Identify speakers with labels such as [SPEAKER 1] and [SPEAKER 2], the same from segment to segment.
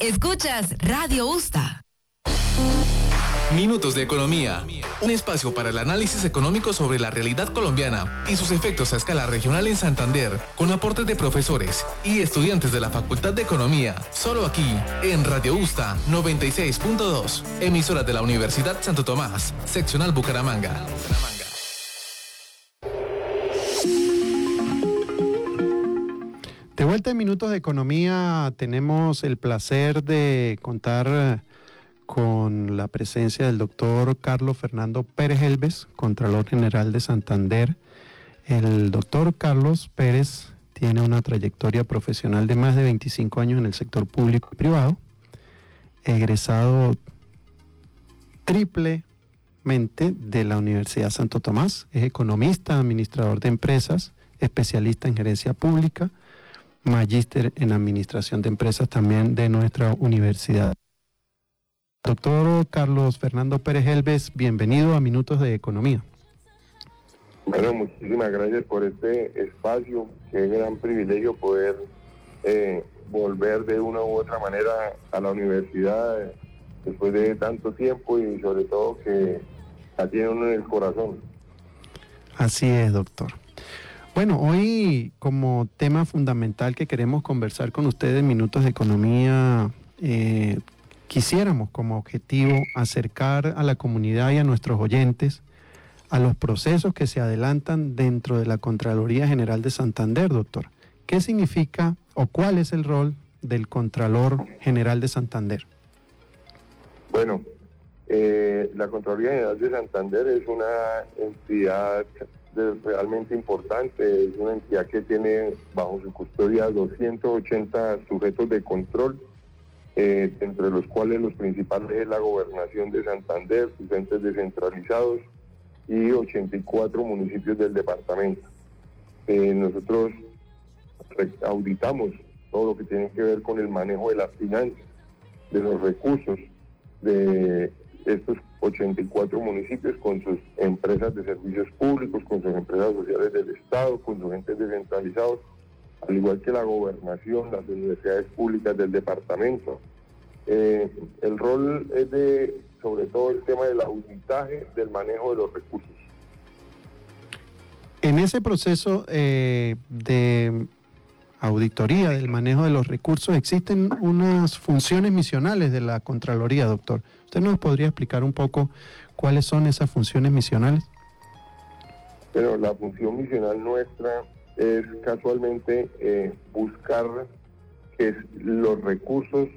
[SPEAKER 1] Escuchas Radio Usta.
[SPEAKER 2] Minutos de Economía. Un espacio para el análisis económico sobre la realidad colombiana y sus efectos a escala regional en Santander, con aportes de profesores y estudiantes de la Facultad de Economía. Solo aquí, en Radio Usta 96.2, emisora de la Universidad Santo Tomás, seccional Bucaramanga.
[SPEAKER 3] Vuelta en Minutos de Economía, tenemos el placer de contar eh, con la presencia del doctor Carlos Fernando Pérez Elves, Contralor General de Santander. El doctor Carlos Pérez tiene una trayectoria profesional de más de 25 años en el sector público y privado, egresado triplemente de la Universidad Santo Tomás, es economista, administrador de empresas, especialista en gerencia pública, magíster en administración de empresas también de nuestra universidad. Doctor Carlos Fernando Pérez Elves, bienvenido a Minutos de Economía.
[SPEAKER 4] Bueno, muchísimas gracias por este espacio. Qué gran privilegio poder eh, volver de una u otra manera a la universidad eh, después de tanto tiempo y sobre todo que la tiene uno en el corazón.
[SPEAKER 3] Así es, doctor. Bueno, hoy como tema fundamental que queremos conversar con ustedes en Minutos de Economía, eh, quisiéramos como objetivo acercar a la comunidad y a nuestros oyentes a los procesos que se adelantan dentro de la Contraloría General de Santander, doctor. ¿Qué significa o cuál es el rol del Contralor General de Santander?
[SPEAKER 4] Bueno, eh, la Contraloría General de Santander es una entidad realmente importante, es una entidad que tiene bajo su custodia 280 sujetos de control, eh, entre los cuales los principales es la gobernación de Santander, sus entes descentralizados y 84 municipios del departamento. Eh, nosotros auditamos todo lo que tiene que ver con el manejo de las finanzas, de los recursos de estos 84 municipios con sus empresas de servicios públicos, con sus empresas sociales del Estado, con sus entes descentralizados, al igual que la gobernación, las universidades públicas del departamento. Eh, el rol es de, sobre todo, el tema del auditaje, del manejo de los recursos.
[SPEAKER 3] En ese proceso eh, de auditoría del manejo de los recursos, existen unas funciones misionales de la Contraloría, doctor. ¿Usted nos podría explicar un poco cuáles son esas funciones misionales?
[SPEAKER 4] Pero la función misional nuestra es casualmente eh, buscar que los recursos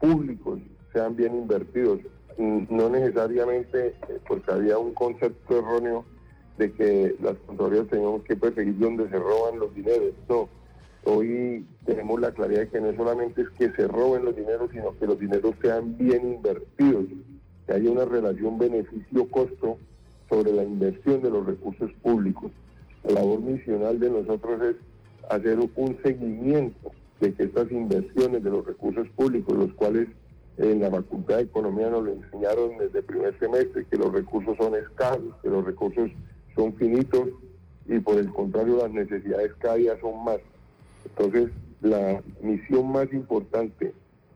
[SPEAKER 4] públicos sean bien invertidos, no necesariamente eh, porque había un concepto erróneo de que las Contralorías teníamos que perseguir donde se roban los dineros, no Hoy tenemos la claridad de que no solamente es que se roben los dineros, sino que los dineros sean bien invertidos, que haya una relación beneficio-costo sobre la inversión de los recursos públicos. La labor misional de nosotros es hacer un seguimiento de que estas inversiones de los recursos públicos, los cuales en la Facultad de Economía nos lo enseñaron desde el primer semestre, que los recursos son escasos, que los recursos son finitos y por el contrario las necesidades cada día son más. Entonces, la misión más importante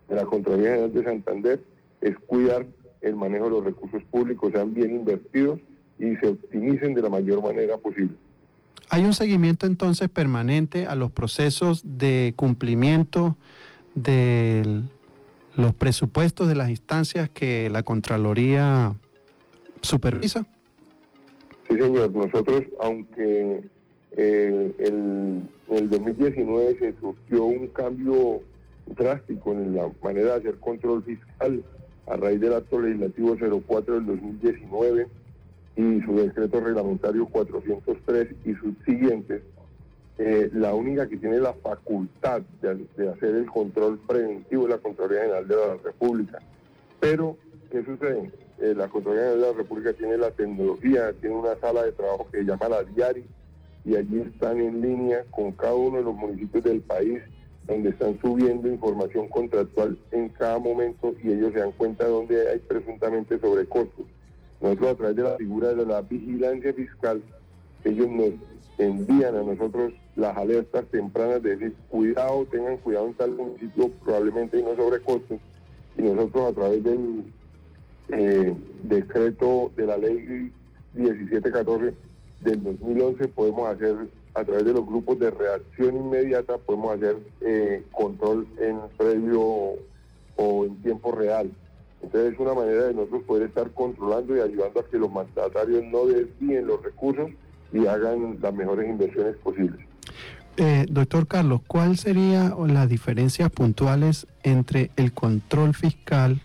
[SPEAKER 4] de la Contraloría General de Santander es cuidar el manejo de los recursos públicos, sean bien invertidos y se optimicen de la mayor manera posible.
[SPEAKER 3] ¿Hay un seguimiento entonces permanente a los procesos de cumplimiento de los presupuestos de las instancias que la Contraloría supervisa?
[SPEAKER 4] Sí, señor. Nosotros, aunque eh, el, en el 2019 se surgió un cambio drástico en la manera de hacer control fiscal a raíz del acto legislativo 04 del 2019 y su decreto reglamentario 403 y sus siguientes, eh, la única que tiene la facultad de, hacer el control preventivo es la Contraloría General de la República. Pero, ¿qué sucede? Eh, la Contraloría General de la República tiene la tecnología, tiene una sala de trabajo que se llama la Diari, y allí están en línea con cada uno de los municipios del país donde están subiendo información contractual en cada momento y ellos se dan cuenta de dónde hay presuntamente sobrecostos. Nosotros a través de la figura de la vigilancia fiscal ellos nos envían a nosotros las alertas tempranas de decir, cuidado, tengan cuidado en tal municipio, probablemente hay unos sobrecostos, y nosotros a través del eh, decreto de la ley 1714 del 2011 podemos hacer, a través de los grupos de reacción inmediata, podemos hacer eh, control en previo o en tiempo real. Entonces es una manera de nosotros poder estar controlando y ayudando a que los mandatarios no desvíen los recursos y hagan las mejores inversiones posibles.
[SPEAKER 3] Eh, doctor Carlos, ¿cuál sería las diferencias puntuales entre el control fiscal,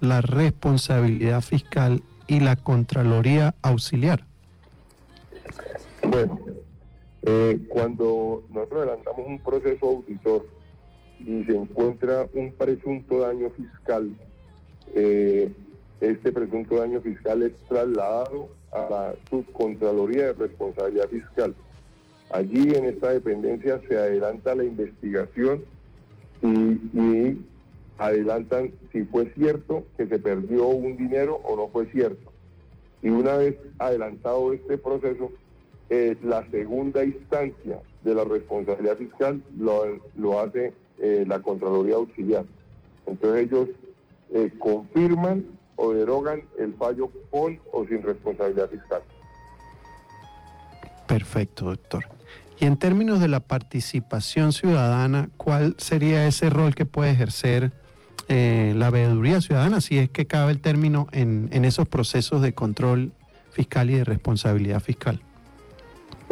[SPEAKER 3] la responsabilidad fiscal y la Contraloría Auxiliar?
[SPEAKER 4] Bueno, eh, cuando nosotros adelantamos un proceso auditor y se encuentra un presunto daño fiscal, eh, este presunto daño fiscal es trasladado a la Subcontraloría de Responsabilidad Fiscal. Allí en esta dependencia se adelanta la investigación y, adelantan si fue cierto que se perdió un dinero o no fue cierto. Y una vez adelantado este proceso, eh, la segunda instancia de la responsabilidad fiscal lo, hace eh, la Contraloría Auxiliar. Entonces ellos eh, confirman o derogan el fallo con o sin responsabilidad fiscal.
[SPEAKER 3] Perfecto, doctor. Y en términos de la participación ciudadana, ¿cuál sería ese rol que puede ejercer la veeduría ciudadana, si es que cabe el término en, en esos procesos de control fiscal y de responsabilidad fiscal?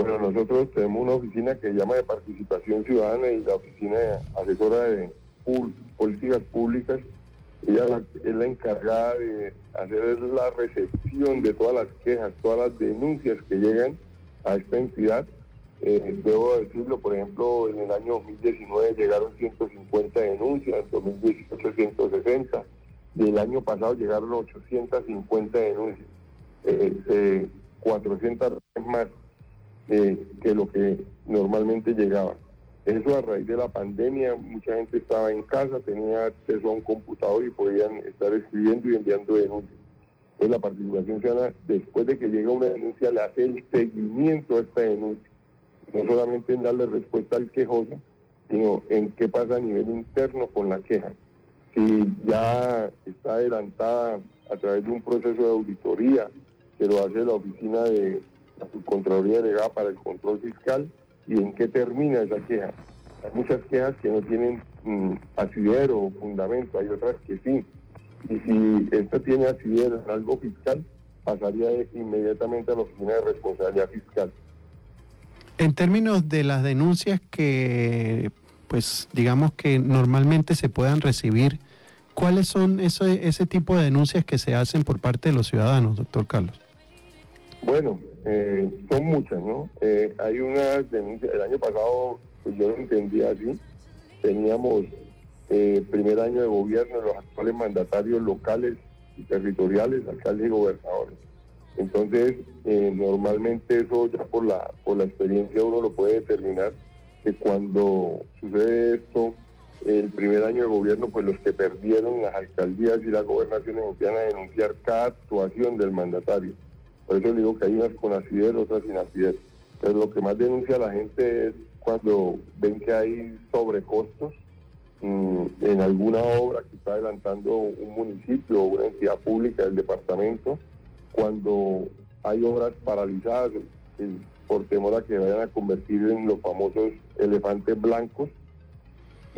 [SPEAKER 4] Bueno, nosotros tenemos una oficina que se llama de participación ciudadana y la oficina asesora de políticas públicas ella es la encargada de hacer la recepción de todas las quejas, todas las denuncias que llegan a esta entidad. Eh, debo decirlo, por ejemplo, en el año 2019 llegaron 150 denuncias, en 2018 160, y el año pasado llegaron 850 denuncias, eh, 400 más eh, que lo que normalmente llegaban. Eso a raíz de la pandemia, mucha gente estaba en casa, tenía acceso a un computador y podían estar escribiendo y enviando denuncias. Entonces la participación ciudadana, después de que llega una denuncia, le hace el seguimiento a esta denuncia. No solamente en darle respuesta al quejoso, sino en qué pasa a nivel interno con la queja. Si ya está adelantada a través de un proceso de auditoría que lo hace la oficina de la Subcontraloría Delegada para el Control Fiscal, y en qué termina esa queja. Hay muchas quejas que no tienen mm, asidero o fundamento, hay otras que sí. Y si esta tiene asidero en algo fiscal, pasaría inmediatamente a la oficina de responsabilidad fiscal.
[SPEAKER 3] En términos de las denuncias que, pues digamos que normalmente se puedan recibir, ¿cuáles son ese, ese tipo de denuncias que se hacen por parte de los ciudadanos, doctor Carlos?
[SPEAKER 4] Bueno, eh, son muchas, ¿no? Eh, hay unas denuncias, el año pasado, pues yo lo entendía así, teníamos eh, primer año de gobierno de los actuales mandatarios locales y territoriales, alcaldes y gobernadores. Entonces, normalmente eso ya por la, por la experiencia uno lo puede determinar que cuando sucede esto, el primer año de gobierno, pues los que perdieron las alcaldías y las gobernaciones empiezan a denunciar cada actuación del mandatario. Por eso digo que hay unas con acidez, otras sin acidez. Pero lo que más denuncia la gente es cuando ven que hay sobrecostos mm, en alguna obra que está adelantando un municipio o una entidad pública del departamento, cuando hay obras paralizadas por temor a que vayan a convertir en los famosos elefantes blancos.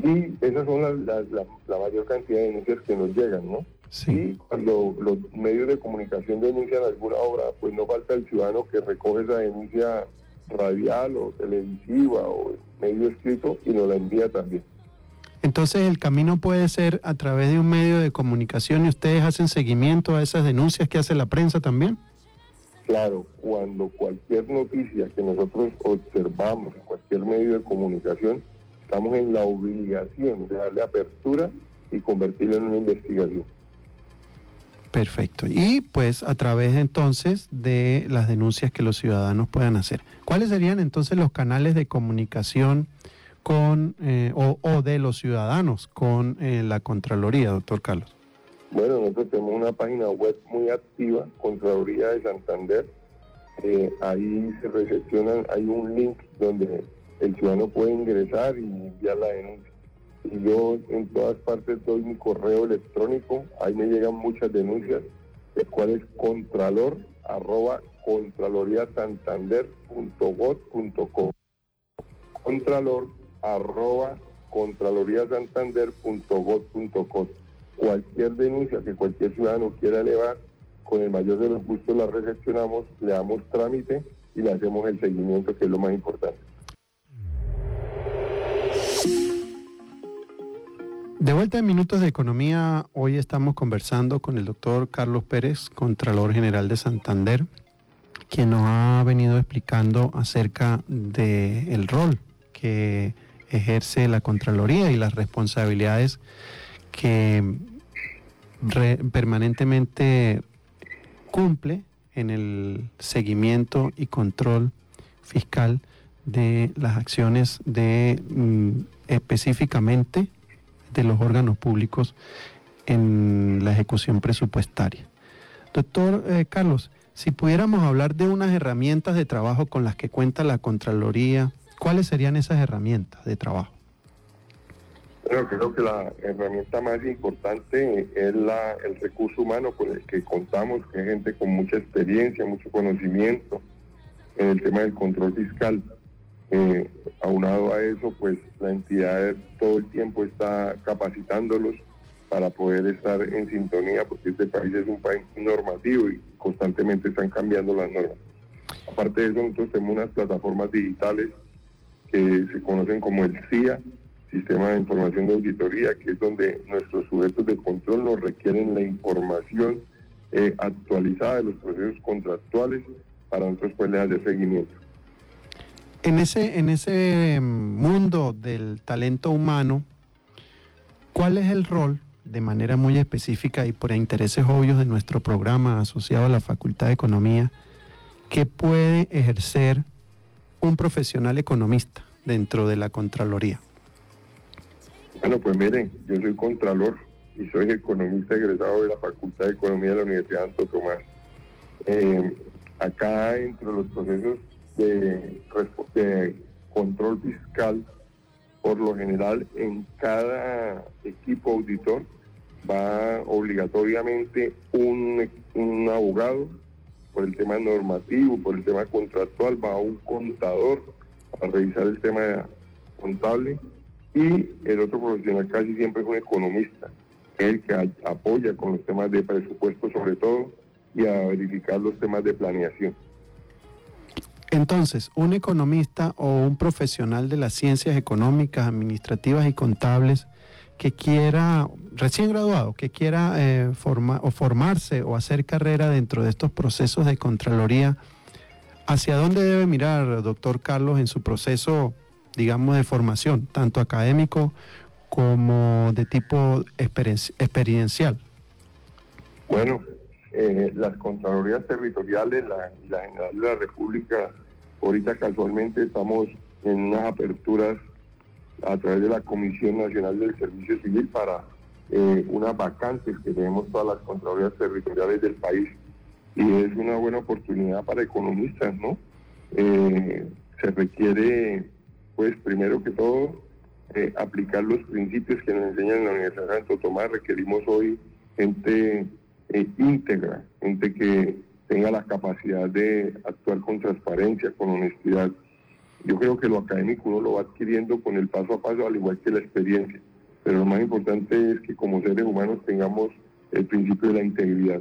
[SPEAKER 4] Y esas son la, la mayor cantidad de denuncias que nos llegan, ¿no? Sí. cuando los medios de comunicación denuncian alguna obra, pues no falta el ciudadano que recoge esa denuncia radial o televisiva o medio escrito y nos la envía también.
[SPEAKER 3] Entonces el camino puede ser a través de un medio de comunicación y ustedes hacen seguimiento a esas denuncias que hace la prensa también.
[SPEAKER 4] Claro, cuando cualquier noticia que nosotros observamos en cualquier medio de comunicación, estamos en la obligación de darle apertura y convertirlo en una investigación.
[SPEAKER 3] Perfecto. Y pues a través entonces de las denuncias que los ciudadanos puedan hacer. ¿Cuáles serían entonces los canales de comunicación con eh, o, de los ciudadanos con eh, la Contraloría, doctor Carlos?
[SPEAKER 4] Bueno, nosotros tenemos una página web muy activa, Contraloría de Santander, eh, ahí se recepcionan, hay un link donde el ciudadano puede ingresar y enviar la denuncia. Yo en todas partes doy mi correo electrónico, ahí me llegan muchas denuncias, el cual es contralor arroba contraloriasantander.gov.co contralor arroba contraloriasantander.gov.co cualquier denuncia que cualquier ciudadano quiera elevar con el mayor de los gustos la recepcionamos, le damos trámite y le hacemos el seguimiento, que es lo más importante.
[SPEAKER 3] De vuelta en Minutos de Economía, hoy estamos conversando con el doctor Carlos Pérez, Contralor General de Santander, quien nos ha venido explicando acerca del el rol que ejerce la Contraloría y las responsabilidades que permanentemente cumple en el seguimiento y control fiscal de las acciones de mm, específicamente de los órganos públicos en la ejecución presupuestaria. Doctor eh, Carlos, si pudiéramos hablar de unas herramientas de trabajo con las que cuenta la Contraloría, ¿cuáles serían esas herramientas de trabajo?
[SPEAKER 4] Bueno, creo que la herramienta más importante es la, el recurso humano con el que contamos, que es gente con mucha experiencia, mucho conocimiento en el tema del control fiscal. Eh, aunado a eso, pues la entidad todo el tiempo está capacitándolos para poder estar en sintonía, porque este país es un país normativo y constantemente están cambiando las normas. Aparte de eso, nosotros tenemos unas plataformas digitales que se conocen como el CIA, Sistema de Información de Auditoría, que es donde nuestros sujetos de control nos requieren la información eh, actualizada de los procesos contractuales para nosotros poderles hacer seguimiento.
[SPEAKER 3] En ese, en ese mundo del talento humano, ¿cuál es el rol, de manera muy específica y por intereses obvios de nuestro programa asociado a la Facultad de Economía, que puede ejercer un profesional economista dentro de la Contraloría?
[SPEAKER 4] Bueno, pues miren, yo soy contralor y soy economista egresado de la Facultad de Economía de la Universidad de Santo Tomás. Eh, acá, entre los procesos de, control fiscal, por lo general, en cada equipo auditor va obligatoriamente un, un abogado por el tema normativo, por el tema contractual, va un contador a revisar el tema contable y el otro profesional casi siempre es un economista, el que apoya con los temas de presupuesto sobre todo y a verificar los temas de planeación.
[SPEAKER 3] Entonces, un economista o un profesional de las ciencias económicas, administrativas y contables que quiera, recién graduado, que quiera eh, o formarse o hacer carrera dentro de estos procesos de Contraloría, ¿hacia dónde debe mirar, doctor Carlos, en su proceso digamos, de formación, tanto académico como de tipo experiencial?
[SPEAKER 4] Bueno, eh, las Contralorías Territoriales la, la General de la República, ahorita casualmente estamos en unas aperturas a través de la Comisión Nacional del Servicio Civil para eh, unas vacantes que tenemos todas las Contralorías Territoriales del país y es una buena oportunidad para economistas, ¿no? Eh, se requiere pues primero que todo, eh, aplicar los principios que nos enseñan en la Universidad de Santo Tomás. Requerimos hoy gente íntegra, gente que tenga la capacidad de actuar con transparencia, con honestidad. Yo creo que lo académico uno lo va adquiriendo con el paso a paso, al igual que la experiencia. Pero lo más importante es que como seres humanos tengamos el principio de la integridad.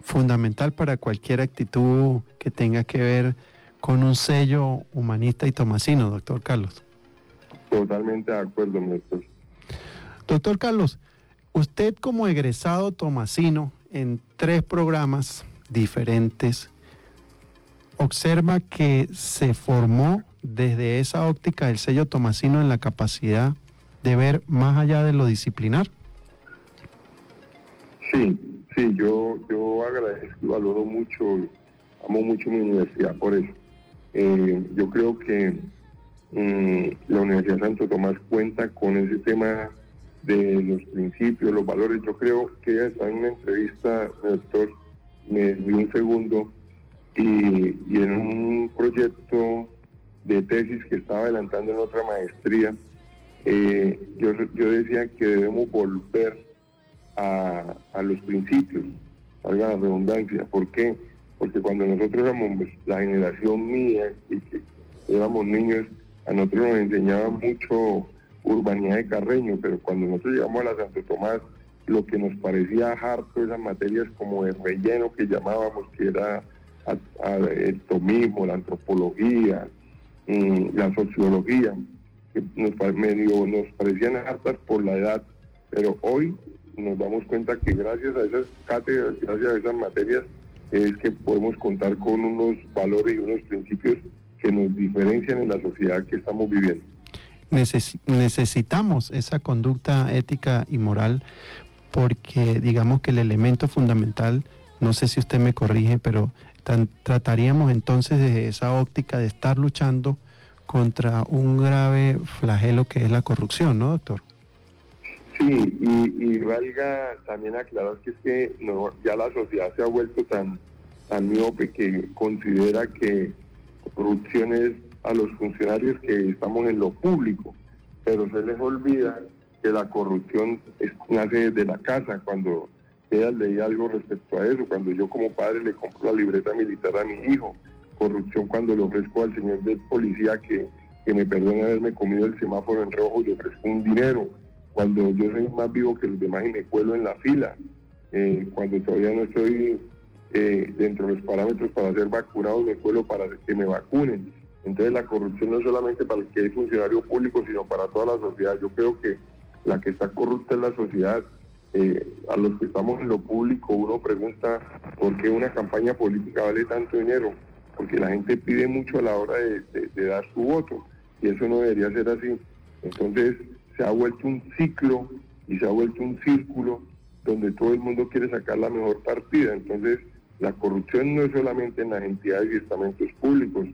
[SPEAKER 3] Fundamental para cualquier actitud que tenga que ver con un sello humanista y tomasino, doctor Carlos.
[SPEAKER 4] Totalmente de acuerdo, doctor.
[SPEAKER 3] Doctor Carlos, usted como egresado tomasino en tres programas diferentes, observa que se formó desde esa óptica del sello tomasino en la capacidad de ver más allá de lo disciplinar.
[SPEAKER 4] Sí, sí, yo, yo agradezco valoro mucho, amo mucho mi universidad por eso. Eh, yo creo que mm, la Universidad Santo Tomás cuenta con ese tema de los principios, los valores. Yo creo que está en una entrevista, doctor, me dio un segundo, y, en un proyecto de tesis que estaba adelantando en otra maestría, eh, yo, yo decía que debemos volver a, a los principios, salga la redundancia. ¿Por qué? Porque cuando nosotros éramos pues, la generación mía y que éramos niños, a nosotros nos enseñaban mucho urbanidad de Carreño, pero cuando nosotros llegamos a la Santo Tomás, lo que nos parecía harto esas materias como de relleno que llamábamos, que era el tomismo, la antropología, mm, la sociología, que nos, medio, nos parecían hartas por la edad, pero hoy nos damos cuenta que gracias a esas cátedras, gracias a esas materias, es que podemos contar con unos valores y unos principios que nos diferencian en la sociedad que estamos viviendo.
[SPEAKER 3] Necesitamos esa conducta ética y moral porque digamos que el elemento fundamental, no sé si usted me corrige, pero trataríamos entonces de esa óptica de estar luchando contra un grave flagelo que es la corrupción, ¿no, doctor?
[SPEAKER 4] Sí, y, valga también aclarar que es que no, ya la sociedad se ha vuelto tan, tan miope que considera que corrupción es a los funcionarios que estamos en lo público, pero se les olvida que la corrupción nace desde la casa, cuando ella leía algo respecto a eso, cuando yo como padre le compro la libreta militar a mi hijo, corrupción cuando le ofrezco al señor del policía que, que me perdone haberme comido el semáforo en rojo le ofrezco un dinero, cuando yo soy más vivo que los demás y me cuelo en la fila, eh, cuando todavía no estoy eh, dentro de los parámetros para ser vacunado, me cuelo para que me vacunen. Entonces la corrupción no es solamente para el que es funcionario público, sino para toda la sociedad. Yo creo que la que está corrupta es la sociedad. Eh, a los que estamos en lo público, uno pregunta por qué una campaña política vale tanto dinero, porque la gente pide mucho a la hora de dar su voto, y eso no debería ser así. Entonces, se ha vuelto un ciclo y se ha vuelto un círculo donde todo el mundo quiere sacar la mejor partida. Entonces, la corrupción no es solamente en las entidades y estamentos públicos.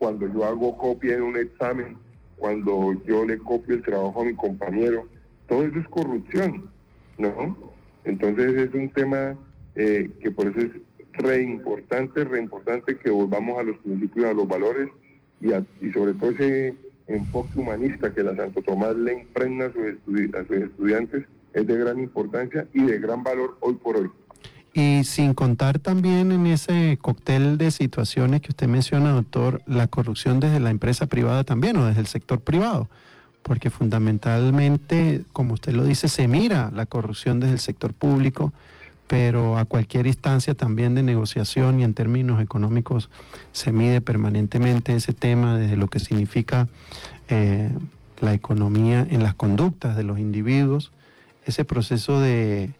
[SPEAKER 4] Cuando yo hago copia en un examen, cuando yo le copio el trabajo a mi compañero, todo eso es corrupción, ¿no? Entonces es un tema eh, que por eso es re importante, re importante que volvamos a los principios, a los valores y, y sobre todo ese enfoque humanista que la Santo Tomás le impregna a sus, estudiantes es de gran importancia y de gran valor hoy por hoy.
[SPEAKER 3] Y sin contar también en ese cóctel de situaciones que usted menciona, doctor, la corrupción desde la empresa privada también o desde el sector privado, porque fundamentalmente, como usted lo dice, se mira la corrupción desde el sector público pero a cualquier instancia también de negociación y en términos económicos se mide permanentemente ese tema desde lo que significa eh, la economía en las conductas de los individuos, ese proceso de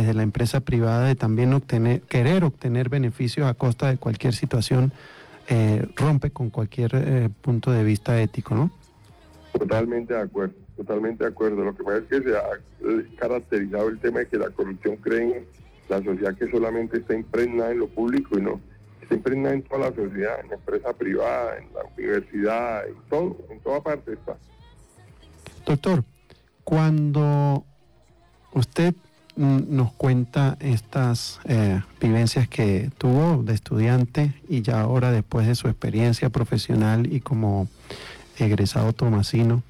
[SPEAKER 3] desde la empresa privada de también obtener, querer obtener beneficios a costa de cualquier situación eh, rompe con cualquier eh, punto de vista ético, ¿no?
[SPEAKER 4] Totalmente de acuerdo, totalmente de acuerdo. Lo que pasa es que se ha caracterizado el tema de que la corrupción cree la sociedad que solamente está impregnada en lo público y no, está impregnada en toda la sociedad, en la empresa privada, en la universidad, en todo, en toda parte está.
[SPEAKER 3] Doctor, cuando usted nos cuenta estas eh, vivencias que tuvo de estudiante y ya ahora después de su experiencia profesional y como egresado tomasino,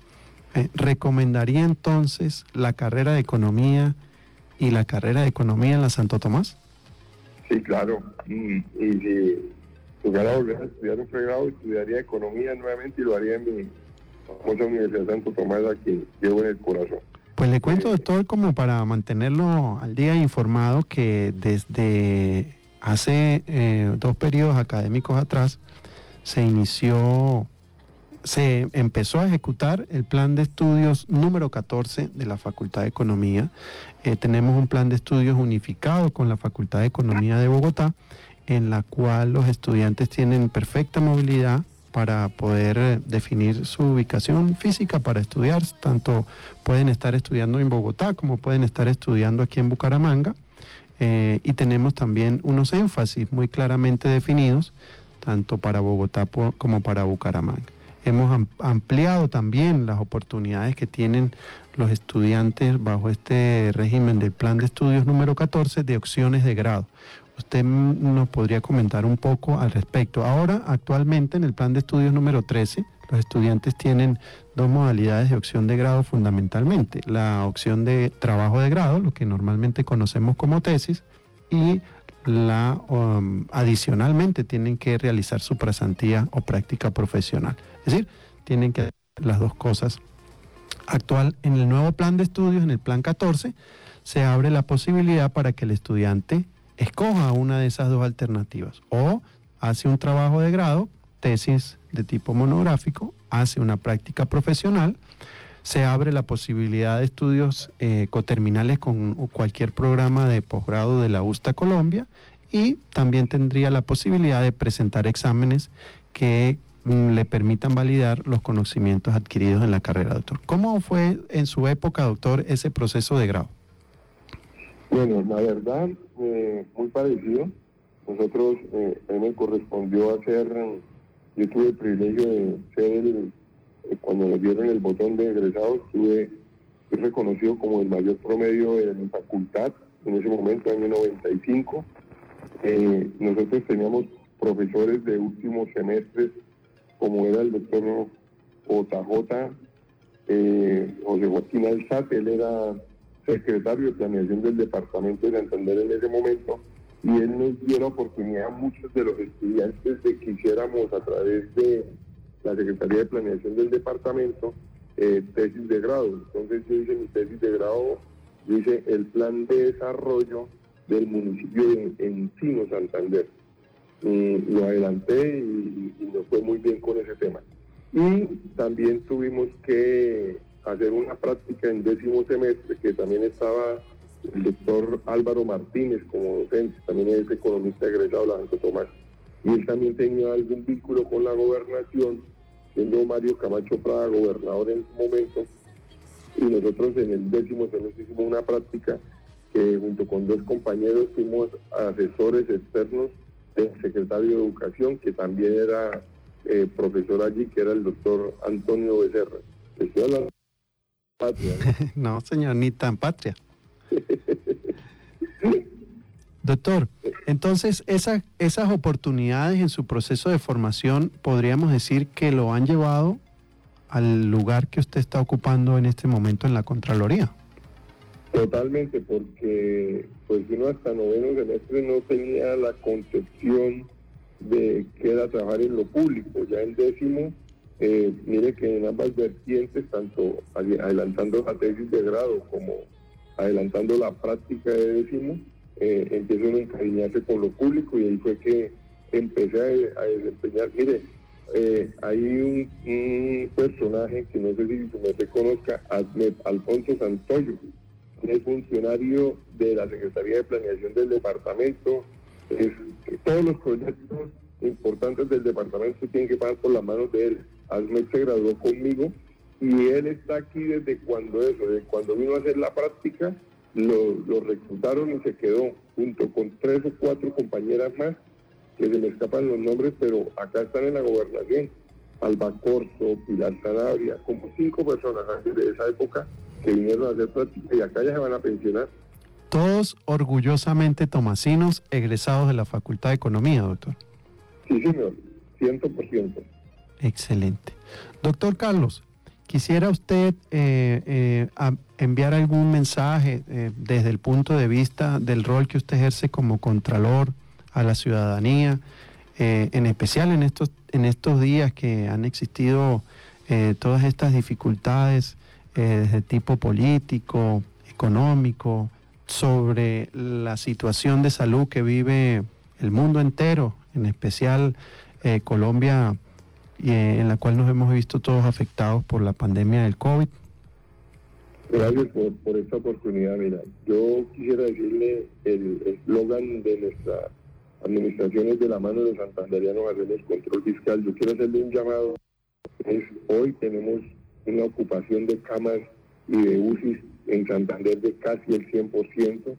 [SPEAKER 3] eh, ¿recomendaría entonces la carrera de economía y la carrera de economía en la Santo Tomás?
[SPEAKER 4] Sí, claro. Y, si tuviera volver a estudiar un pregrado, estudiaría economía nuevamente y lo haría en mi famosa Universidad de Santo Tomás, a quien llevo en el corazón.
[SPEAKER 3] Pues le cuento, doctor, como para mantenerlo al día informado, que desde hace eh, dos periodos académicos atrás se inició se empezó a ejecutar el plan de estudios número 14 de la Facultad de Economía. Eh, tenemos un plan de estudios unificado con la Facultad de Economía de Bogotá, en la cual los estudiantes tienen perfecta movilidad para poder eh, definir su ubicación física para estudiar. Tanto pueden estar estudiando en Bogotá como pueden estar estudiando aquí en Bucaramanga. Eh, y tenemos también unos énfasis muy claramente definidos, tanto para Bogotá como para Bucaramanga. Hemos ampliado también las oportunidades que tienen los estudiantes bajo este régimen del plan de estudios número 14 de opciones de grado. Usted nos podría comentar un poco al respecto. Ahora, actualmente en el plan de estudios número 13, los estudiantes tienen dos modalidades de opción de grado fundamentalmente. La opción de trabajo de grado, lo que normalmente conocemos como tesis, y la um, adicionalmente tienen que realizar su pasantía o práctica profesional. Es decir, tienen que hacer las dos cosas. Actual en el nuevo plan de estudios, en el plan 14, se abre la posibilidad para que el estudiante escoja una de esas dos alternativas o hace un trabajo de grado, tesis de tipo monográfico, hace una práctica profesional, se abre la posibilidad de estudios eh, coterminales con cualquier programa de posgrado de la USTA Colombia y también tendría la posibilidad de presentar exámenes que mm, le permitan validar los conocimientos adquiridos en la carrera, doctor. ¿Cómo fue en su época, doctor, ese proceso de grado?
[SPEAKER 4] Bueno, la verdad, eh, muy parecido. Nosotros, eh, a mí me correspondió hacer, yo tuve el privilegio de ser el, eh, cuando nos dieron el botón de egresados, tuve, fui reconocido como el mayor promedio de mi facultad en ese momento, año 95. Eh, nosotros teníamos profesores de últimos semestres, como era el doctor JJ, eh, José Joaquín Alzate, él era secretario de planeación del departamento de Santander en ese momento, y él nos dio la oportunidad a muchos de los estudiantes de que hiciéramos a través de la Secretaría de Planeación del departamento eh, tesis de grado. Entonces yo hice mi tesis de grado, yo hice el plan de desarrollo del municipio de Encino, Santander. lo adelanté y nos fue muy bien con ese tema. Y también tuvimos que hacer una práctica en décimo semestre, que también estaba el doctor Álvaro Martínez como docente, también es economista egresado de la Banco Tomás. Y él también tenía algún vínculo con la gobernación, siendo Mario Camacho Prada gobernador en su momento. Y nosotros en el décimo semestre hicimos una práctica que junto con dos compañeros fuimos asesores externos del secretario de Educación, que también era eh, profesor allí, que era el doctor Antonio Becerra. Estoy hablando
[SPEAKER 3] patria. ¿no? señor, ni tan patria. Doctor, entonces esas, esas oportunidades en su proceso de formación podríamos decir que lo han llevado al lugar que usted está ocupando en este momento en la Contraloría.
[SPEAKER 4] Totalmente, porque pues uno hasta noveno semestre no tenía la concepción de que era trabajar en lo público. Ya en décimo eh, mire que en ambas vertientes, tanto adelantando la tesis de grado como adelantando la práctica de décimo, eh, empiezan a encariñarse con lo público y ahí fue que empecé a, desempeñar. Mire, eh, hay un, personaje que no sé si me reconozca, Alfonso Santoyo, es funcionario de la Secretaría de Planeación del departamento. Todos los proyectos importantes del departamento tienen que pasar por las manos de él. Asmed se graduó conmigo y él está aquí desde cuando eso, desde cuando vino a hacer la práctica, lo, reclutaron y se quedó junto con tres o cuatro compañeras más, que se me escapan los nombres, pero acá están en la gobernación. Alba Corso, Pilar Sanabria, como cinco personas antes de esa época que vinieron a hacer práctica y acá ya se van a pensionar.
[SPEAKER 3] Todos orgullosamente tomasinos egresados de la Facultad de Economía, doctor.
[SPEAKER 4] Sí, señor, ciento por ciento.
[SPEAKER 3] Excelente. Doctor Carlos, quisiera usted eh, eh, enviar algún mensaje eh, desde el punto de vista del rol que usted ejerce como contralor a la ciudadanía, en especial en estos, en estos días que han existido todas estas dificultades de tipo político, económico, sobre la situación de salud que vive el mundo entero, en especial Colombia y eh, en la cual nos hemos visto todos afectados por la pandemia del COVID.
[SPEAKER 4] Gracias por, esta oportunidad. Mira, yo quisiera decirle el eslogan de nuestra administración es de la mano de Santanderiano el Control Fiscal. Yo quiero hacerle un llamado. Es, hoy tenemos una ocupación de camas y de UCI en Santander de casi el 100%.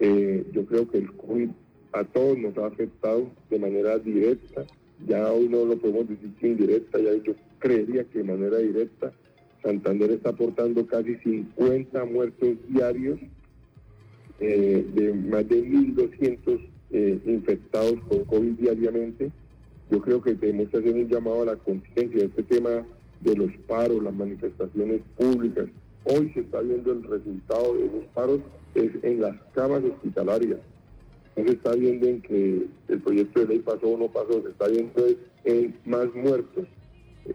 [SPEAKER 4] Eh, yo creo que el COVID a todos nos ha afectado de manera directa ya hoy no lo podemos decir que indirecta, ya yo creería que de manera directa Santander está aportando casi 50 muertos diarios, eh, de más de 1.200 eh, infectados por COVID diariamente. Yo creo que tenemos que hacer un llamado a la conciencia. Este tema de los paros, las manifestaciones públicas. Hoy se está viendo el resultado de los paros es en las camas hospitalarias. No se está viendo en que el proyecto de ley pasó o no pasó, se está viendo en más muertos.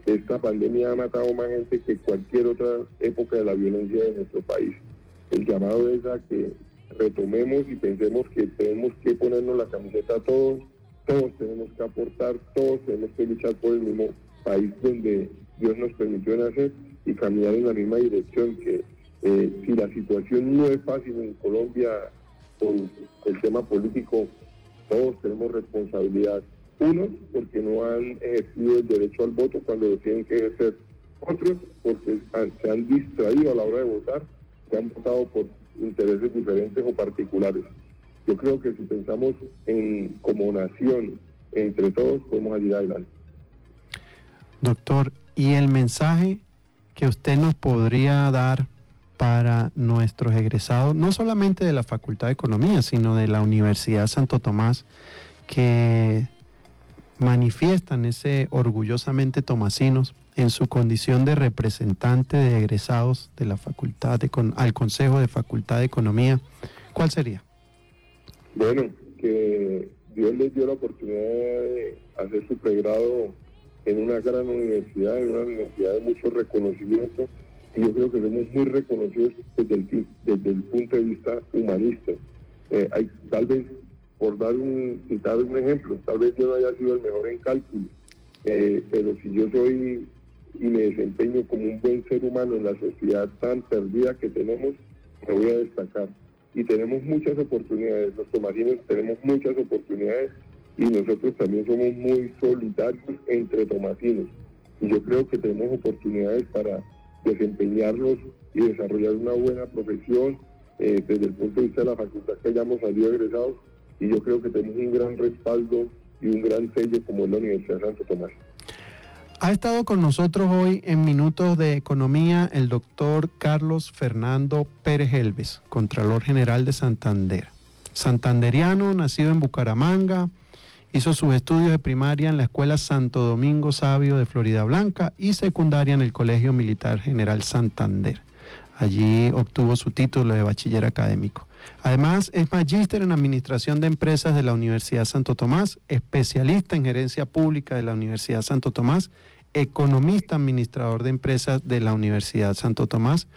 [SPEAKER 4] Esta pandemia ha matado más gente que cualquier otra época de la violencia de nuestro país. El llamado es a que retomemos y pensemos que tenemos que ponernos la camiseta todos, todos tenemos que aportar, todos tenemos que luchar por el mismo país donde Dios nos permitió nacer y caminar en la misma dirección, que eh, si la situación no es fácil en Colombia con el tema político, todos tenemos responsabilidad. Unos porque no han ejercido el derecho al voto cuando lo tienen que ejercer. Otros porque se han distraído a la hora de votar, se han votado por intereses diferentes o particulares. Yo creo que si pensamos en como nación, entre todos, podemos ayudar adelante.
[SPEAKER 3] Doctor, ¿y el mensaje que usted nos podría dar para nuestros egresados, no solamente de la Facultad de Economía, sino de la Universidad Santo Tomás, que manifiestan ese orgullosamente tomasinos en su condición de representante de egresados de la facultad de, al Consejo de Facultad de Economía, ¿cuál sería?
[SPEAKER 4] Bueno, que Dios les dio la oportunidad de hacer su pregrado en una gran universidad, en una universidad de mucho reconocimiento, y yo creo que somos muy reconocidos desde el, desde el punto de vista humanista. Eh, hay, tal vez, por dar un, citar un ejemplo, tal vez yo no haya sido el mejor en cálculo, eh, pero si yo soy y me desempeño como un buen ser humano en la sociedad tan perdida que tenemos, me voy a destacar. Y tenemos muchas oportunidades, los tomasinos tenemos muchas oportunidades y nosotros también somos muy solidarios entre tomasinos. Y yo creo que tenemos oportunidades para desempeñarnos y desarrollar una buena profesión eh, desde el punto de vista de la facultad que hayamos salido egresados. Y yo creo que tenemos un gran respaldo y un gran sello como es la Universidad de Santo Tomás.
[SPEAKER 3] Ha estado con nosotros hoy en Minutos de Economía el doctor Carlos Fernando Pérez Elves, Contralor General de Santander. Santanderiano, nacido en Bucaramanga, hizo sus estudios de primaria en la Escuela Santo Domingo Sabio de Florida Blanca y secundaria en el Colegio Militar General Santander. Allí obtuvo su título de bachiller académico. Además, es magíster en Administración de Empresas de la Universidad Santo Tomás, especialista en Gerencia Pública de la Universidad Santo Tomás, economista administrador de empresas de la Universidad Santo Tomás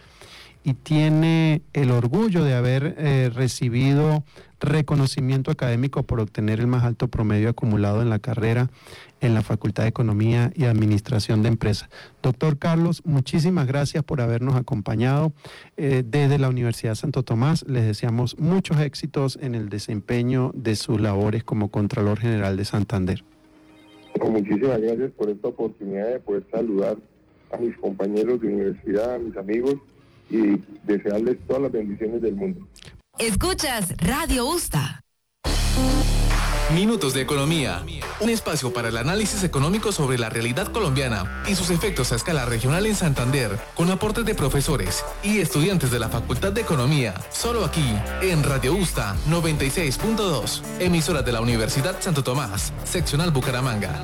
[SPEAKER 3] y tiene el orgullo de haber eh, recibido reconocimiento académico por obtener el más alto promedio acumulado en la carrera en la Facultad de Economía y Administración de Empresas. Doctor Carlos, muchísimas gracias por habernos acompañado eh, desde la Universidad Santo Tomás. Les deseamos muchos éxitos en el desempeño de sus labores como Contralor General de Santander.
[SPEAKER 4] muchísimas gracias por esta oportunidad de poder saludar a mis compañeros de universidad, a mis amigos y desearles todas las bendiciones del mundo.
[SPEAKER 1] Escuchas Radio Usta.
[SPEAKER 2] Minutos de Economía, un espacio para el análisis económico sobre la realidad colombiana y sus efectos a escala regional en Santander, con aportes de profesores y estudiantes de la Facultad de Economía, solo aquí en Radio Usta 96.2, emisora de la Universidad Santo Tomás, seccional Bucaramanga.